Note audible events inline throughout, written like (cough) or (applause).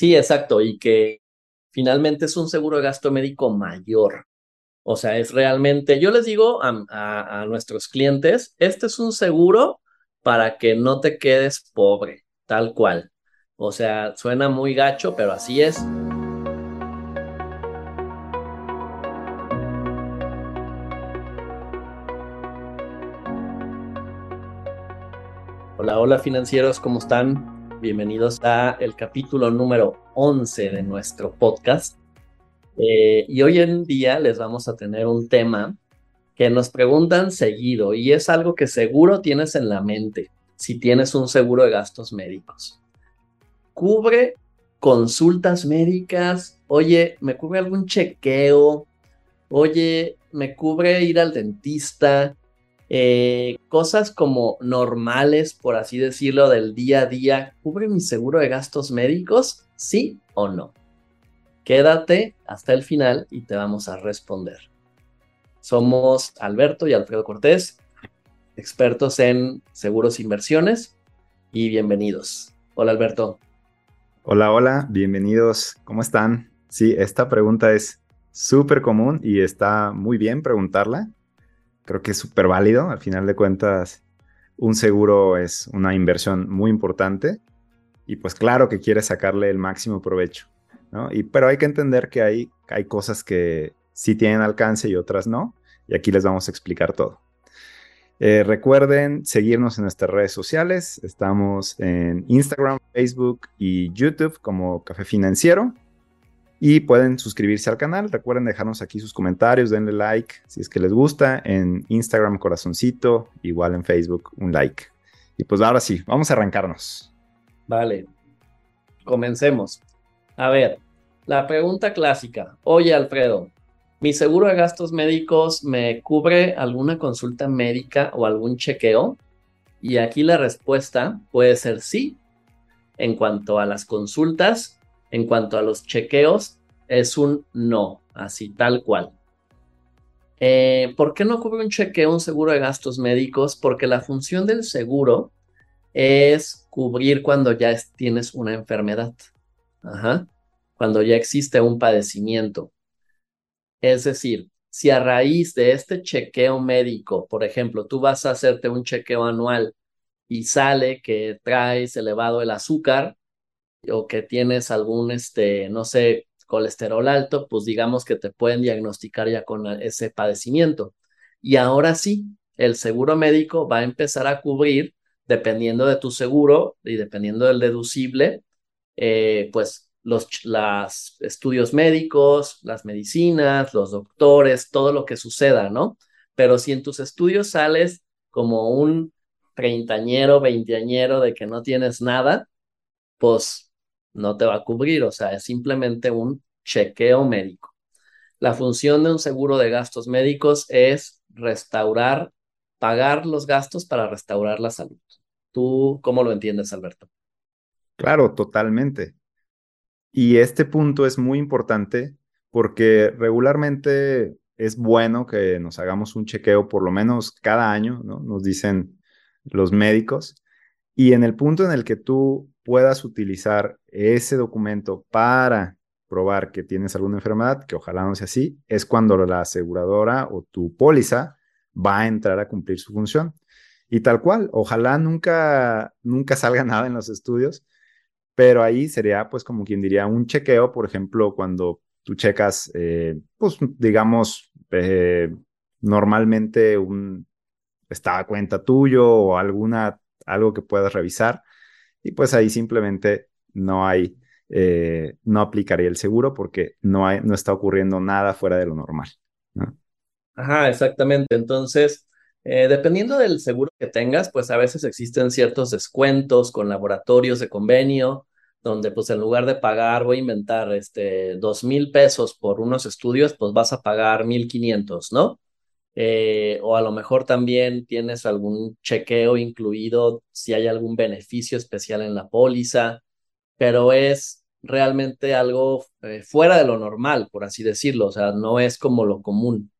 Sí, exacto, y que finalmente es un seguro de gasto médico mayor. O sea, es realmente, yo les digo a, nuestros clientes, este es un seguro para que no te quedes pobre, tal cual. O sea, suena muy gacho, pero así es. Hola, hola financieros, ¿cómo están? Bienvenidos a el capítulo número 11 de nuestro podcast. Eh, y hoy en día les vamos a tener un tema que nos preguntan seguido y es algo que seguro tienes en la mente si tienes un seguro de gastos médicos. ¿Cubre consultas médicas? Oye, ¿me cubre algún chequeo? Oye, ¿me cubre ir al dentista? Eh, cosas como normales, por así decirlo, del día a día, ¿cubre mi seguro de gastos médicos? ¿Sí o no? Quédate hasta el final y te vamos a responder. Somos Alberto y Alfredo Cortés, expertos en seguros e inversiones, y bienvenidos. Hola Alberto. Hola, hola, bienvenidos. ¿Cómo están? Sí, esta pregunta es súper común y está muy bien preguntarla creo que es súper válido. Al final de cuentas, un seguro es una inversión muy importante y pues claro que quieres sacarle el máximo provecho, ¿no? Y, pero hay que entender que hay, hay cosas que sí tienen alcance y otras no, y aquí les vamos a explicar todo. Eh, recuerden seguirnos en nuestras redes sociales. Estamos en Instagram, Facebook y YouTube como Café Financiero. Y pueden suscribirse al canal. Recuerden dejarnos aquí sus comentarios, denle like si es que les gusta. En Instagram, corazoncito, igual en Facebook, un like. Y pues ahora sí, vamos a arrancarnos. Vale, comencemos. A ver, la pregunta clásica. Oye, Alfredo, ¿mi seguro de gastos médicos me cubre alguna consulta médica o algún chequeo? Y aquí la respuesta puede ser sí. En cuanto a las consultas, en cuanto a los chequeos, es un no, así tal cual. Eh, ¿Por qué no cubre un chequeo un seguro de gastos médicos? Porque la función del seguro es cubrir cuando ya tienes una enfermedad, cuando ya existe un padecimiento. Es decir, si a raíz de este chequeo médico, por ejemplo, tú vas a hacerte un chequeo anual y sale que traes elevado el azúcar, o que tienes algún, este, no sé, colesterol alto, pues digamos que te pueden diagnosticar ya con ese padecimiento. Y ahora sí, el seguro médico va a empezar a cubrir, dependiendo de tu seguro y dependiendo del deducible, eh, pues los las estudios médicos, las medicinas, los doctores, todo lo que suceda, ¿no? Pero si en tus estudios sales como un treintañero, veinteañero de que no tienes nada, pues no te va a cubrir, o sea, es simplemente un chequeo médico. La función de un seguro de gastos médicos es restaurar, pagar los gastos para restaurar la salud. ¿Tú cómo lo entiendes, Alberto? Claro, totalmente. Y este punto es muy importante porque regularmente es bueno que nos hagamos un chequeo por lo menos cada año, ¿no? Nos dicen los médicos. Y en el punto en el que tú puedas utilizar ese documento para probar que tienes alguna enfermedad, que ojalá no sea así, es cuando la aseguradora o tu póliza va a entrar a cumplir su función. Y tal cual, ojalá nunca, nunca salga (laughs) nada en los estudios, pero ahí sería pues como quien diría un chequeo, por ejemplo, cuando tú checas, eh, pues digamos, eh, normalmente un estado de cuenta tuyo o alguna, algo que puedas revisar y pues ahí simplemente no hay, eh, no aplicaría el seguro porque no, hay, no está ocurriendo nada fuera de lo normal. Ajá, exactamente. Entonces, eh, dependiendo del seguro que tengas, pues a veces existen ciertos descuentos con laboratorios de convenio, donde pues en lugar de pagar, voy a inventar, este, dos mil pesos por unos estudios, pues vas a pagar mil quinientos, ¿no? Eh, o a lo mejor también tienes algún chequeo incluido si hay algún beneficio especial en la póliza, pero es realmente algo eh, fuera de lo normal, por así decirlo, o sea, no es como lo común.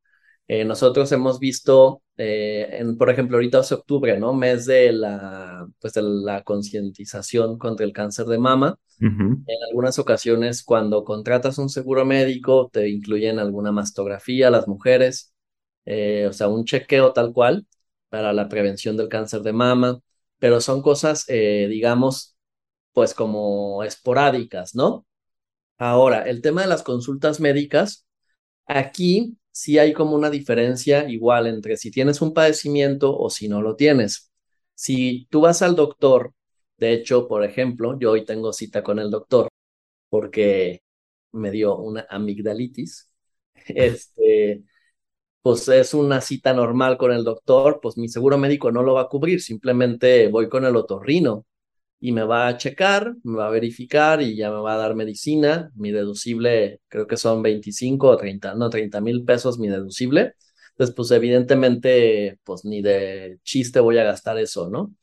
Eh, nosotros hemos visto en, por ejemplo, ahorita es octubre, ¿no? Mes de la, pues de la concientización contra el cáncer de mama. En algunas ocasiones, cuando contratas un seguro médico, te incluyen alguna mastografía las mujeres, eh, o sea, un chequeo tal cual para la prevención del cáncer de mama, pero son cosas, eh, digamos, pues como esporádicas, ¿no? Ahora, el tema de las consultas médicas, aquí sí hay como una diferencia igual entre si tienes un padecimiento o si no lo tienes. Si tú vas al doctor, de hecho, por ejemplo, yo hoy tengo cita con el doctor porque me dio una amigdalitis. (laughs) Este, pues es una cita normal con el doctor, pues mi seguro médico no lo va a cubrir, simplemente voy con el otorrino y me va a checar, me va a verificar y ya me va a dar medicina. Mi deducible creo que son 25 o 30, no, 30 mil pesos mi deducible. Entonces, pues evidentemente, pues ni de chiste voy a gastar eso, ¿no?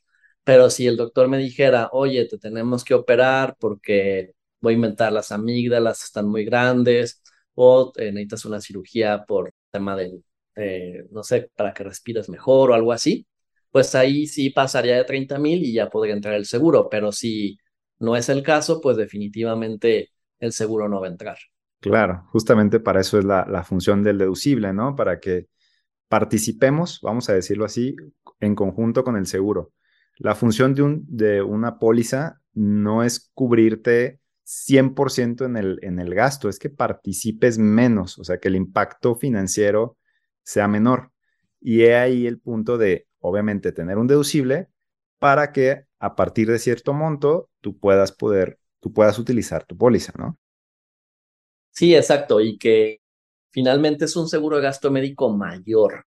Pero si el doctor me dijera, oye, te tenemos que operar porque voy a inventar las amígdalas, están muy grandes, o eh, necesitas una cirugía por tema del, eh, no sé, para que respires mejor o algo así, pues ahí sí pasaría de 30 mil y ya podría entrar el seguro, pero si no es el caso, pues definitivamente el seguro no va a entrar. Claro, justamente para eso es la, la función del deducible, ¿no? Para que participemos, vamos a decirlo así, en conjunto con el seguro. La función de, un, de una póliza no es cubrirte 100% en el, en el gasto, es que participes menos, o sea, que el impacto financiero sea menor. Y he ahí el punto de obviamente tener un deducible para que a partir de cierto monto tú puedas poder, tú puedas utilizar tu póliza, ¿no? Sí, exacto, y que finalmente es un seguro de gasto médico mayor.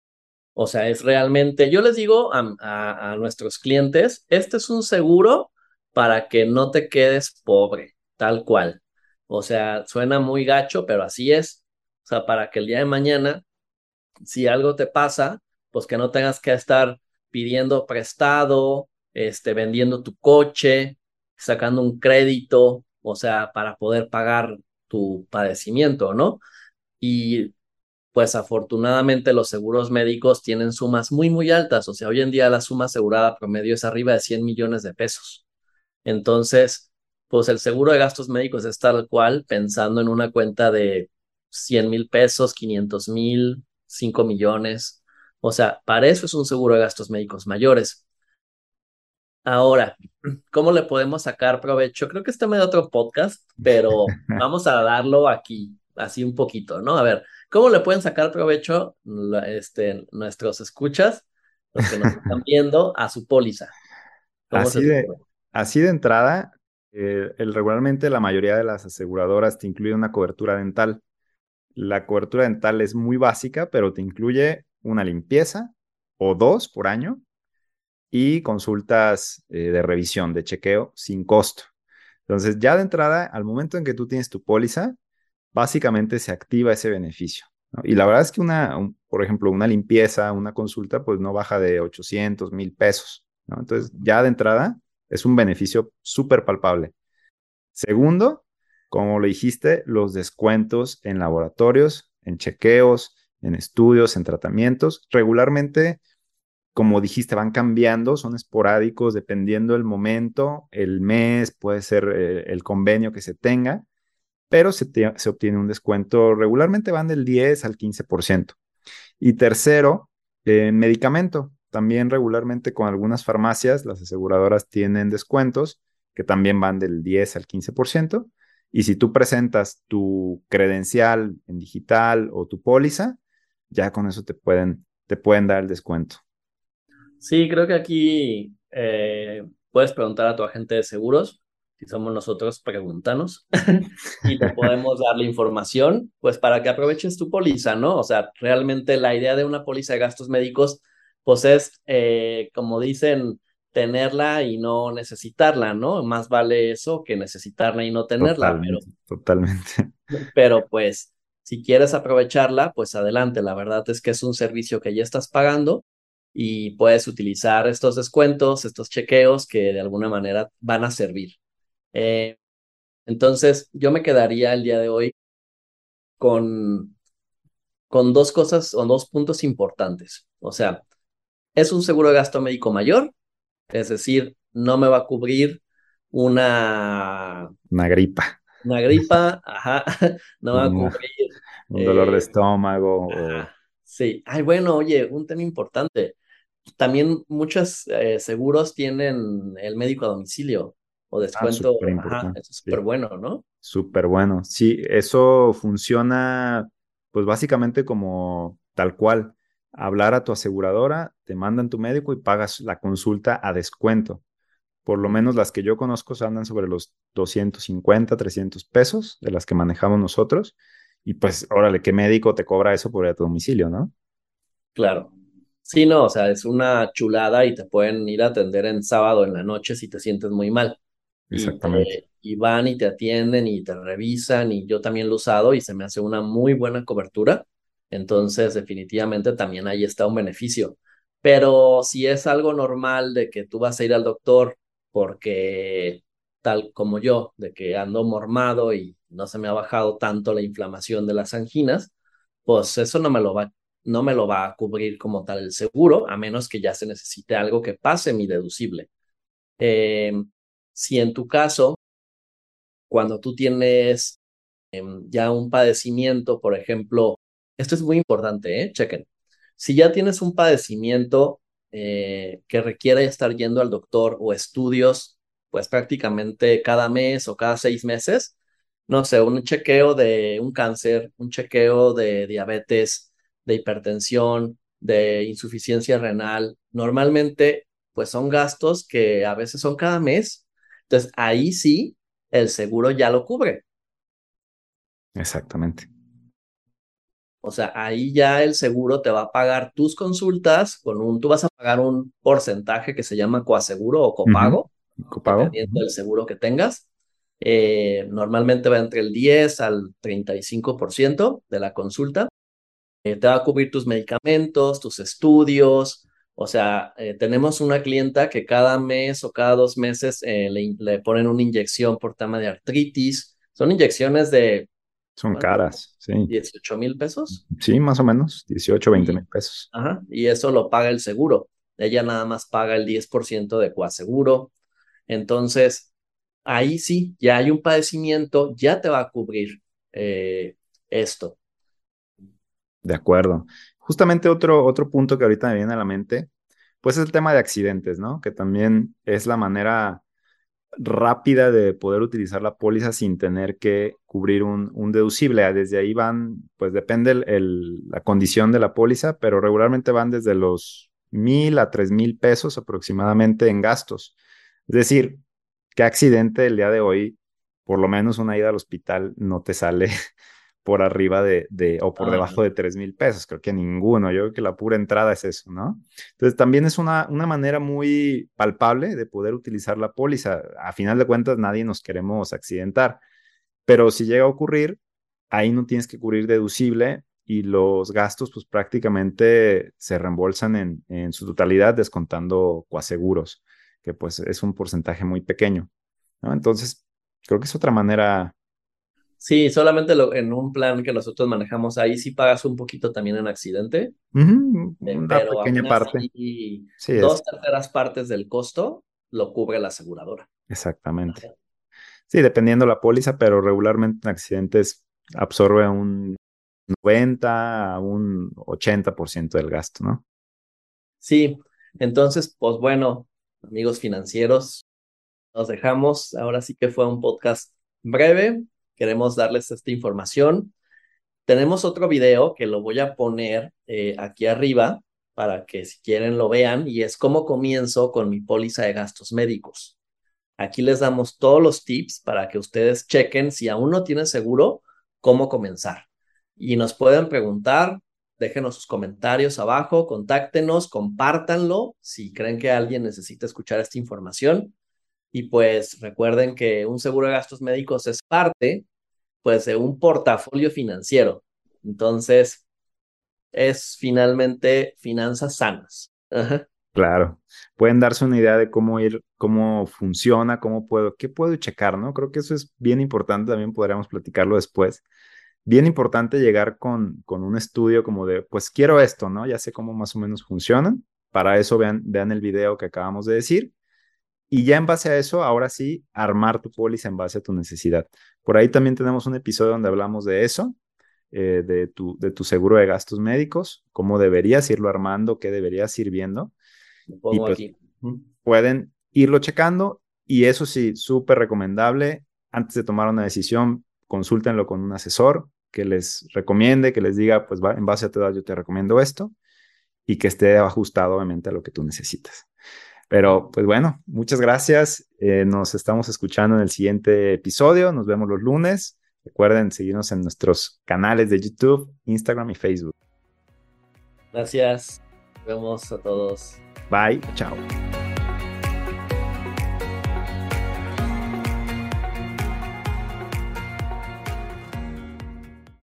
O sea, es realmente, yo les digo a, a nuestros clientes, este es un seguro para que no te quedes pobre, tal cual. O sea, suena muy gacho, pero así es. O sea, para que el día de mañana, si algo te pasa, pues que no tengas que estar pidiendo prestado, este, vendiendo tu coche, sacando un crédito, o sea, para poder pagar tu padecimiento, ¿no? Y pues afortunadamente los seguros médicos tienen sumas muy, muy altas, o sea, hoy en día la suma asegurada promedio es arriba de 100 millones de pesos. Entonces, pues el seguro de gastos médicos es tal cual, pensando en una cuenta de 100 mil pesos, 500 mil, 5 millones, o sea, para eso es un seguro de gastos médicos mayores. Ahora, (clears throat) ¿cómo le podemos sacar provecho? Creo que este me da otro podcast, pero (laughs) vamos a darlo aquí, así un poquito, ¿no? A ver, ¿cómo le pueden sacar provecho este, nuestros escuchas, los que nos están (laughs) viendo, a su póliza? Así de, así de entrada, eh, el, regularmente la mayoría de las aseguradoras te incluyen una cobertura dental. La cobertura dental es muy básica, pero te incluye una limpieza o dos por año y consultas eh, de revisión, de chequeo sin costo. Entonces, ya de entrada, al momento en que tú tienes tu póliza, básicamente se activa ese beneficio. Y la verdad es que una, por ejemplo, una limpieza, una consulta, pues no baja de 800, mil pesos. Entonces, ya de entrada, es un beneficio súper palpable. Segundo, como lo dijiste, los descuentos en laboratorios, en chequeos, en estudios, en tratamientos. Regularmente, como dijiste, van cambiando, son esporádicos dependiendo del momento, el mes, puede ser eh, el convenio que se tenga, pero se, obtiene un descuento. Regularmente van del 10 al 15%. Y tercero, en medicamento. También regularmente con algunas farmacias, las aseguradoras tienen descuentos que también van del 10 al 15%. Y si tú presentas tu credencial en digital o tu póliza, ya con eso te pueden, te pueden dar el descuento. Sí, creo que aquí eh, puedes preguntar a tu agente de seguros. Si somos nosotros, pregúntanos (laughs) y te podemos dar la información, pues para que aproveches tu póliza, ¿no? O sea, realmente la idea de una póliza de gastos médicos, pues es, eh, como dicen, tenerla y no necesitarla, ¿no? Más vale eso que necesitarla y no tenerla. Totalmente. totalmente. (laughs) pero pues si quieres aprovecharla, pues adelante. La verdad es que es un servicio que ya estás pagando y puedes utilizar estos descuentos, estos chequeos que de alguna manera van a servir. Eh, entonces, yo me quedaría el día de hoy con, con dos cosas o dos puntos importantes. O sea, es un seguro de gasto médico mayor, es decir, no me va a cubrir una... Una gripa. Una gripa, ajá, (laughs) no va a cubrir... Un dolor de eh, estómago. Sí, ay, bueno, oye, un tema importante. También muchos eh, seguros tienen el médico a domicilio o ah, descuento. ajá, eso es súper bueno, ¿no? Súper bueno. Sí, eso funciona, pues básicamente como tal cual. Hablar a tu aseguradora, te mandan tu médico y pagas la consulta a descuento. Por lo menos las que yo conozco andan sobre los 250, 300 pesos de las que manejamos nosotros. Y pues, órale, ¿qué médico te cobra eso por ir a tu domicilio, no? Claro. Sí, no, o sea, es una chulada y te pueden ir a atender en sábado en la noche si te sientes muy mal. Exactamente. Y, van y te atienden y te revisan y yo también lo he usado y se me hace una muy buena cobertura. Entonces, definitivamente también ahí está un beneficio. Pero si es algo normal de que tú vas a ir al doctor porque tal como yo, de que ando mormado y no se me ha bajado tanto la inflamación de las anginas, pues eso no me lo va, no me lo va a cubrir como tal el seguro, a menos que ya se necesite algo que pase mi deducible. Eh, si en tu caso, cuando tú tienes em, ya un padecimiento, por ejemplo, esto es muy importante, ¿eh? Chequen. Si ya tienes un padecimiento eh, que requiere estar yendo al doctor o estudios, pues prácticamente cada mes o cada seis meses, no sé, un chequeo de un cáncer, un chequeo de diabetes, de hipertensión, de insuficiencia renal, normalmente pues son gastos que a veces son cada mes entonces, ahí sí, el seguro ya lo cubre. Exactamente. O sea, ahí ya el seguro te va a pagar tus consultas con un, tú vas a pagar un porcentaje que se llama coaseguro o copago, copago. dependiendo del seguro que tengas. Eh, normalmente va entre el 10 al 35% de la consulta. Eh, te va a cubrir tus medicamentos, tus estudios, o sea, eh, tenemos una clienta que cada mes o cada dos meses eh, le, ponen una inyección por tema de artritis. Son inyecciones de... Son caras, sí. 18 mil pesos. Sí, más o menos, 18, 20 mil pesos. Ajá, y eso lo paga el seguro. Ella nada más paga el 10% de coaseguro. Entonces, ahí sí, ya hay un padecimiento, ya te va a cubrir eh, esto. De acuerdo. Justamente otro, otro punto que ahorita me viene a la mente, pues es el tema de accidentes, ¿no? Que también es la manera rápida de poder utilizar la póliza sin tener que cubrir un, deducible. Ah, desde ahí van, pues depende la condición de la póliza, pero regularmente van desde los mil a tres mil pesos aproximadamente en gastos. Es decir, ¿qué accidente el día de hoy, por lo menos una ida al hospital, no te sale (laughs) por arriba de, de o por debajo de 3 mil pesos. Creo que ninguno. Yo creo que la pura entrada es eso, ¿no? Entonces también es una, una manera muy palpable de poder utilizar la póliza. A final de cuentas, nadie nos queremos accidentar. Pero si llega a ocurrir, ahí no tienes que cubrir deducible y los gastos pues prácticamente se reembolsan en, en su totalidad descontando coaseguros, que pues es un porcentaje muy pequeño. ¿no? Entonces, creo que es otra manera Sí, solamente en un plan que nosotros manejamos ahí sí pagas un poquito también en accidente. una eh, pequeña parte. Y dos terceras partes del costo lo cubre la aseguradora. Exactamente. Sí, dependiendo la póliza, pero regularmente en accidentes absorbe un 90 a un 80% del gasto, ¿no? Sí, entonces, pues bueno, amigos financieros, nos dejamos. Ahora sí que fue un podcast breve, queremos darles esta información. Tenemos otro video que lo voy a poner eh, aquí arriba para que si quieren lo vean y es cómo comienzo con mi póliza de gastos médicos. Aquí les damos todos los tips para que ustedes chequen si aún no tienen seguro, cómo comenzar. Y nos pueden preguntar, déjenos sus comentarios abajo, contáctenos, compártanlo si creen que alguien necesita escuchar esta información. Y pues recuerden que un seguro de gastos médicos es parte pues de un portafolio financiero. Entonces, es finalmente finanzas sanas. Claro. Pueden darse una idea de cómo ir, cómo funciona, cómo puedo, qué puedo checar, ¿no? Creo que eso es bien importante, también podríamos platicarlo después. Bien importante llegar con, con un estudio como de, pues quiero esto, ¿no? Ya sé cómo más o menos funcionan para eso vean, vean el video que acabamos de decir. Y ya en base a eso, ahora sí, armar tu póliza en base a tu necesidad. Por ahí también tenemos un episodio donde hablamos de eso, eh, de, tu, de tu seguro de gastos médicos, cómo deberías irlo armando, qué deberías ir viendo. y pues, aquí. Pueden irlo checando y eso sí, súper recomendable. Antes de tomar una decisión, consúltenlo con un asesor que les recomiende, que les diga, pues en base a tu edad yo te recomiendo esto y que esté ajustado obviamente a lo que tú necesitas. Pero pues bueno, muchas gracias. Eh, nos estamos escuchando en el siguiente episodio. Nos vemos los lunes. Recuerden seguirnos en nuestros canales de YouTube, Instagram y Facebook. Gracias. Nos vemos a todos. Bye. Chao.